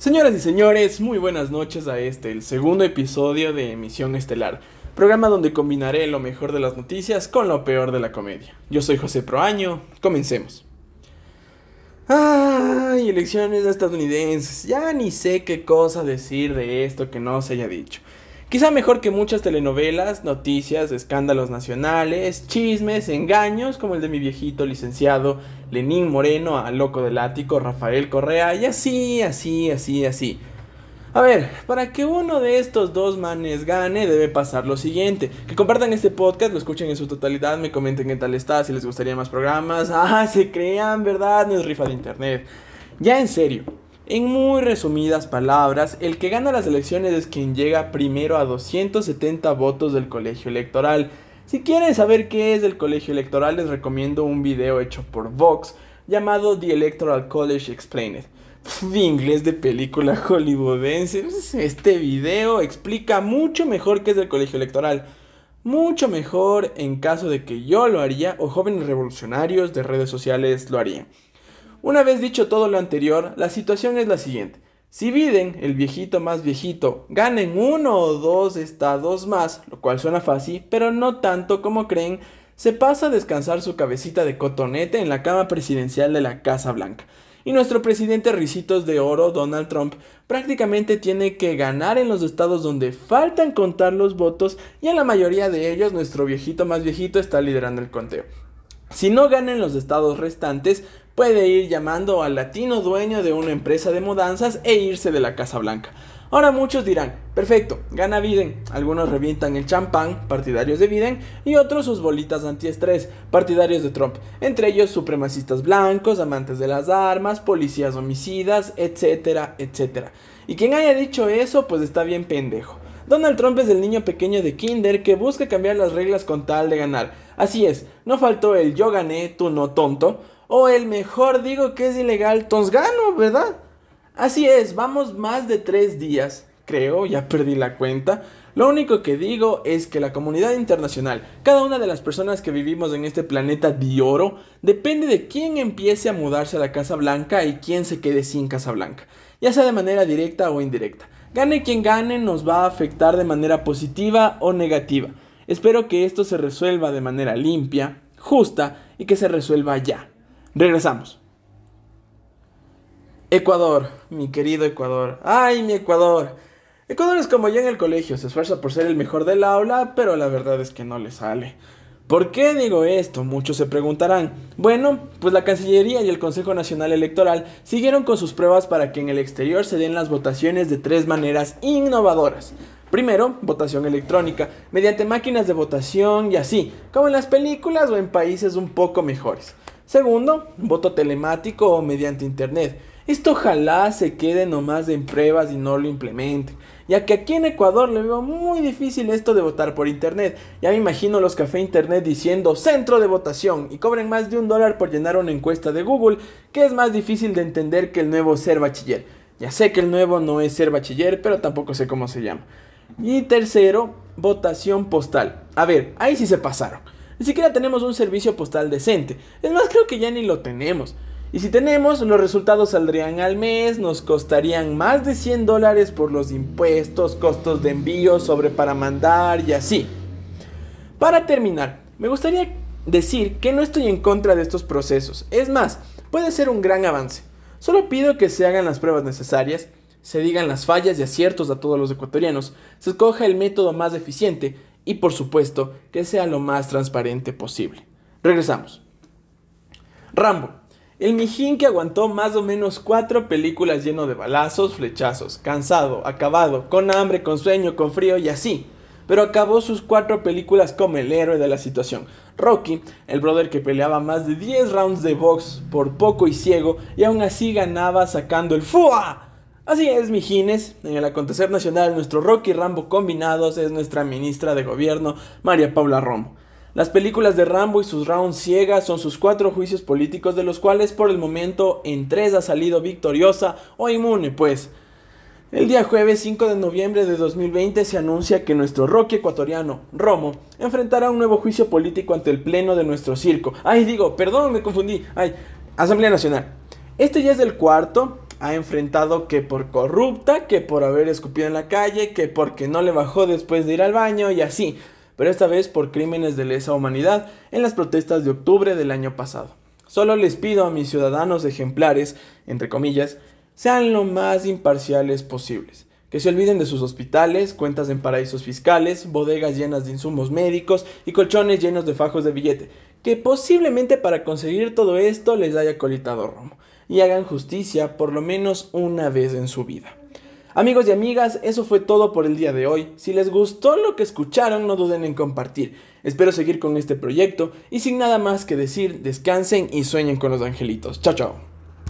Señoras y señores, muy buenas noches a este, el segundo episodio de Emisión Estelar, programa donde combinaré lo mejor de las noticias con lo peor de la comedia. Yo soy José Proaño, comencemos. Ay, elecciones estadounidenses, ya ni sé qué cosa decir de esto que no se haya dicho. Quizá mejor que muchas telenovelas, noticias, escándalos nacionales, chismes, engaños, como el de mi viejito licenciado Lenín Moreno a Loco del Ático, Rafael Correa, y así, así, así, así. A ver, para que uno de estos dos manes gane, debe pasar lo siguiente. Que compartan este podcast, lo escuchen en su totalidad, me comenten qué tal está, si les gustaría más programas. Ah, se crean, ¿verdad? No es rifa de internet. Ya en serio, en muy resumidas palabras, el que gana las elecciones es quien llega primero a 270 votos del colegio electoral. Si quieren saber qué es el colegio electoral, les recomiendo un video hecho por Vox llamado The Electoral College Explained. Pff, inglés de película hollywoodense. Este video explica mucho mejor qué es el colegio electoral. Mucho mejor en caso de que yo lo haría o jóvenes revolucionarios de redes sociales lo harían. Una vez dicho todo lo anterior, la situación es la siguiente. Si Biden, el viejito más viejito, gana en uno o dos estados más, lo cual suena fácil, pero no tanto como creen, se pasa a descansar su cabecita de cotonete en la cama presidencial de la Casa Blanca. Y nuestro presidente Ricitos de Oro, Donald Trump, prácticamente tiene que ganar en los estados donde faltan contar los votos y en la mayoría de ellos nuestro viejito más viejito está liderando el conteo. Si no ganan los estados restantes, puede ir llamando al latino dueño de una empresa de mudanzas e irse de la Casa Blanca. Ahora muchos dirán, perfecto, gana Biden. Algunos revientan el champán, partidarios de Biden, y otros sus bolitas antiestrés, partidarios de Trump. Entre ellos supremacistas blancos, amantes de las armas, policías homicidas, etcétera, etcétera. Y quien haya dicho eso, pues está bien pendejo. Donald Trump es el niño pequeño de Kinder que busca cambiar las reglas con tal de ganar. Así es, no faltó el yo gané, tú no tonto, o el mejor digo que es ilegal, tons gano, ¿verdad? Así es, vamos más de tres días, creo, ya perdí la cuenta. Lo único que digo es que la comunidad internacional, cada una de las personas que vivimos en este planeta de oro, depende de quién empiece a mudarse a la Casa Blanca y quién se quede sin Casa Blanca, ya sea de manera directa o indirecta. Gane quien gane nos va a afectar de manera positiva o negativa. Espero que esto se resuelva de manera limpia, justa y que se resuelva ya. Regresamos. Ecuador, mi querido Ecuador. ¡Ay, mi Ecuador! Ecuador es como yo en el colegio, se esfuerza por ser el mejor del aula, pero la verdad es que no le sale. ¿Por qué digo esto? Muchos se preguntarán. Bueno, pues la Cancillería y el Consejo Nacional Electoral siguieron con sus pruebas para que en el exterior se den las votaciones de tres maneras innovadoras. Primero, votación electrónica, mediante máquinas de votación y así, como en las películas o en países un poco mejores. Segundo, voto telemático o mediante internet. Esto ojalá se quede nomás en pruebas y no lo implementen, ya que aquí en Ecuador le veo muy difícil esto de votar por internet. Ya me imagino los café internet diciendo centro de votación y cobren más de un dólar por llenar una encuesta de Google, que es más difícil de entender que el nuevo ser bachiller. Ya sé que el nuevo no es ser bachiller, pero tampoco sé cómo se llama. Y tercero, votación postal. A ver, ahí sí se pasaron. Ni siquiera tenemos un servicio postal decente. Es más, creo que ya ni lo tenemos. Y si tenemos, los resultados saldrían al mes, nos costarían más de 100 dólares por los impuestos, costos de envío, sobre para mandar y así. Para terminar, me gustaría decir que no estoy en contra de estos procesos. Es más, puede ser un gran avance. Solo pido que se hagan las pruebas necesarias, se digan las fallas y aciertos a todos los ecuatorianos, se escoja el método más eficiente y por supuesto que sea lo más transparente posible. Regresamos. Rambo. El mijín que aguantó más o menos cuatro películas lleno de balazos, flechazos, cansado, acabado, con hambre, con sueño, con frío y así. Pero acabó sus cuatro películas como el héroe de la situación. Rocky, el brother que peleaba más de 10 rounds de box por poco y ciego y aún así ganaba sacando el FUA Así es, mijines, en el acontecer nacional nuestro Rocky Rambo combinados es nuestra ministra de gobierno, María Paula Romo. Las películas de Rambo y sus rounds ciegas son sus cuatro juicios políticos de los cuales por el momento en tres ha salido victoriosa o inmune, pues. El día jueves 5 de noviembre de 2020 se anuncia que nuestro Rocky ecuatoriano, Romo, enfrentará un nuevo juicio político ante el pleno de nuestro circo. Ay, digo, perdón, me confundí. Ay, Asamblea Nacional. Este ya es el cuarto ha enfrentado que por corrupta, que por haber escupido en la calle, que porque no le bajó después de ir al baño y así, pero esta vez por crímenes de lesa humanidad en las protestas de octubre del año pasado. Solo les pido a mis ciudadanos ejemplares, entre comillas, sean lo más imparciales posibles. Que se olviden de sus hospitales, cuentas en paraísos fiscales, bodegas llenas de insumos médicos y colchones llenos de fajos de billete. Que posiblemente para conseguir todo esto les haya colitado romo. Y hagan justicia por lo menos una vez en su vida. Amigos y amigas, eso fue todo por el día de hoy. Si les gustó lo que escucharon, no duden en compartir. Espero seguir con este proyecto y sin nada más que decir, descansen y sueñen con los angelitos. Chao, chao.